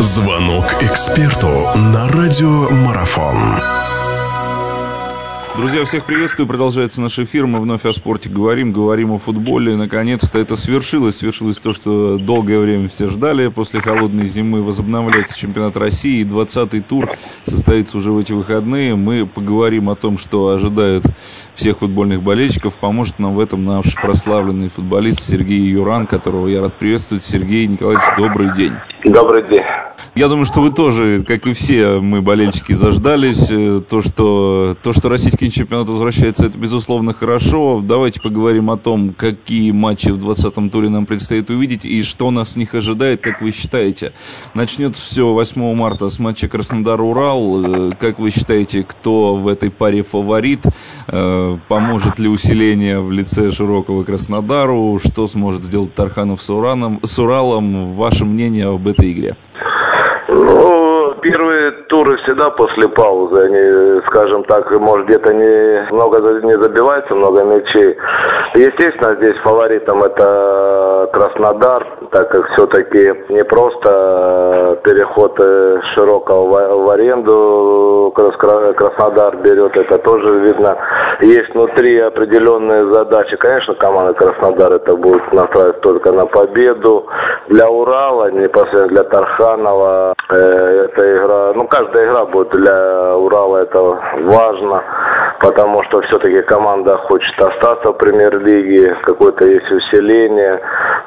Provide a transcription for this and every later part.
Звонок эксперту на радиомарафон. Друзья, всех приветствую. Продолжается наш эфир. Мы вновь о спорте говорим, говорим о футболе. Наконец-то это свершилось. Свершилось то, что долгое время все ждали. После холодной зимы возобновляется чемпионат России. 20-й тур состоится уже в эти выходные. Мы поговорим о том, что ожидает всех футбольных болельщиков. Поможет нам в этом наш прославленный футболист Сергей Юран, которого я рад приветствовать. Сергей Николаевич, добрый день. Добрый день. Я думаю, что вы тоже, как и все, мы болельщики заждались. Э, то, что, то, что российский чемпионат возвращается, это безусловно хорошо. Давайте поговорим о том, какие матчи в 20-м туре нам предстоит увидеть и что нас в них ожидает, как вы считаете. Начнется все 8 марта с матча Краснодар-Урал. Э, как вы считаете, кто в этой паре фаворит? Э, поможет ли усиление в лице широкого Краснодару? Что сможет сделать Тарханов с, Ураном, с Уралом? Ваше мнение об этой игре? Ну, первые туры всегда после паузы, они, скажем так, может где-то не много не забивается, много мячей. Естественно, здесь фаворитом это Краснодар, так как все-таки не просто переход э, широкого в аренду Краснодар берет, это тоже видно. Есть внутри определенные задачи. Конечно, команда Краснодар это будет настраивать только на победу. Для Урала, непосредственно для Тарханова, э, эта игра, ну каждая игра будет для Урала это важно, потому что все-таки команда хочет остаться в премьер-лиге, какое-то есть усиление,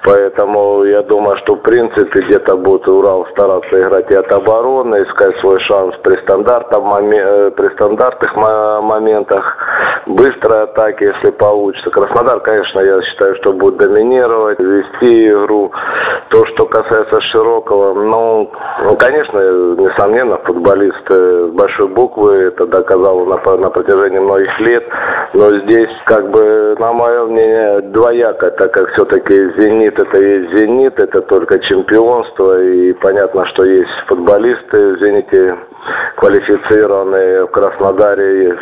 поэтому я думаю, что в принципе где-то будет Урал стараться играть и от обороны, искать свой шанс при, стандартном, э, при стандартных моментах, быстрой атаки, если получится. Краснодар, конечно, я считаю, что будет доминировать, вести игру. То, что касается Широкого, ну, ну конечно, несомненно, футболист с большой буквы, это доказал на, на протяжении многих лет, но здесь, как бы, на мое мнение, двояко, так как все-таки «Зенит» это есть «Зенит», это только чемпионство, и понятно, что есть футболисты в «Зените», квалифицированные в Краснодаре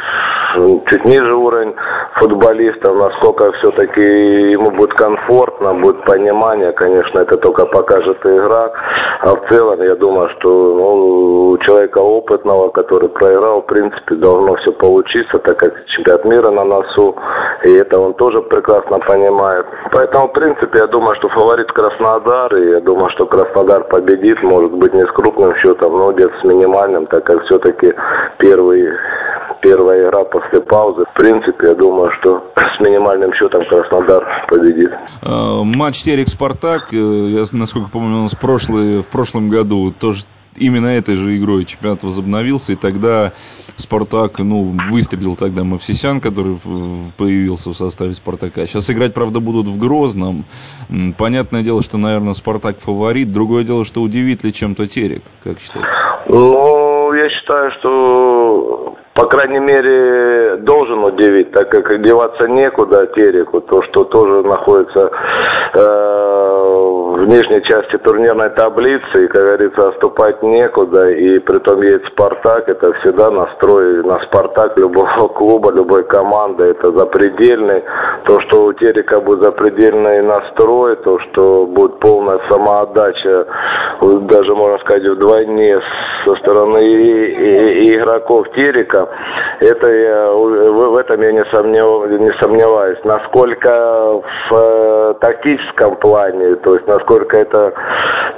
чуть ниже уровень футболистов, насколько все-таки ему будет комфортно, будет понимание, конечно, это только покажет игра. А в целом, я думаю, что ну, у человека опытного, который проиграл, в принципе, должно все получиться, так как чемпионат мира на носу, и это он тоже прекрасно понимает. Поэтому, в принципе, я думаю, что фаворит Краснодар, и я думаю, что Краснодар победит, может быть, не с крупным счетом, но где-то с минимальным, так как все-таки первый первая игра после паузы. В принципе, я думаю, что с минимальным счетом Краснодар победит. Э, матч Терек-Спартак, э, я, насколько помню, у нас прошлый, в прошлом году тоже именно этой же игрой чемпионат возобновился, и тогда Спартак, ну, выстрелил тогда Мавсисян, который появился в составе Спартака. Сейчас играть, правда, будут в Грозном. Понятное дело, что, наверное, Спартак фаворит. Другое дело, что удивит ли чем-то Терек, как считаете? Ну, я считаю, что по крайней мере, должен удивить, так как деваться некуда Тереку, то, что тоже находится э, в нижней части турнирной таблицы, и, как говорится, отступать некуда, и при том едет Спартак, это всегда настрой на Спартак любого клуба, любой команды, это запредельный, то, что у Терека будет запредельный настрой, то, что будет полная самоотдача, даже, можно сказать, вдвойне со стороны игроков Терека, это я, в этом я не, сомнев, не сомневаюсь. Насколько в э, тактическом плане, то есть насколько это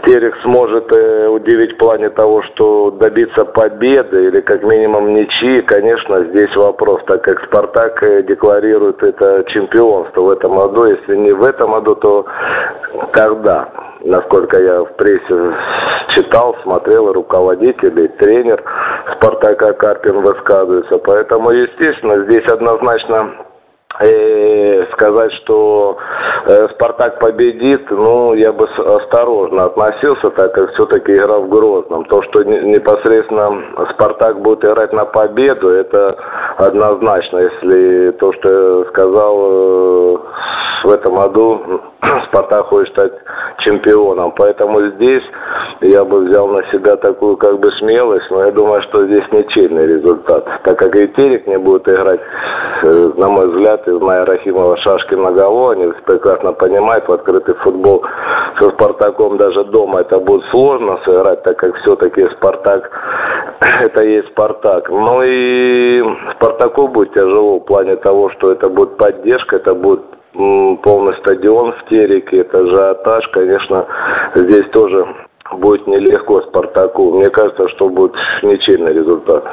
Терек сможет э, удивить в плане того, что добиться победы или как минимум ничьи, конечно, здесь вопрос, так как Спартак э, декларирует это чемпионство в этом году. Если не в этом году, то когда? Насколько я в прессе читал, смотрел, и руководитель, и тренер Спартака Карпин высказывается. Поэтому, естественно, здесь однозначно э, сказать, что э, Спартак победит, ну, я бы осторожно относился, так как все-таки игра в Грозном. То, что непосредственно Спартак будет играть на победу, это однозначно. Если то, что я сказал э, в этом году, Спартак хочет стать чемпионом. Поэтому здесь я бы взял на себя такую как бы смелость, но я думаю, что здесь ничейный результат. Так как и Терек не будет играть, э, на мой взгляд, и зная Рахимова шашки на голову, они прекрасно понимают, в открытый футбол Спартаком даже дома это будет сложно сыграть, так как все-таки Спартак это есть Спартак. Ну и Спартаку будет тяжело в плане того, что это будет поддержка, это будет полный стадион в Тереке, это ажиотаж, конечно, здесь тоже будет нелегко Спартаку. Мне кажется, что будет ничейный результат.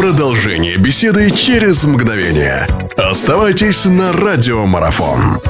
Продолжение беседы через мгновение. Оставайтесь на радиомарафон.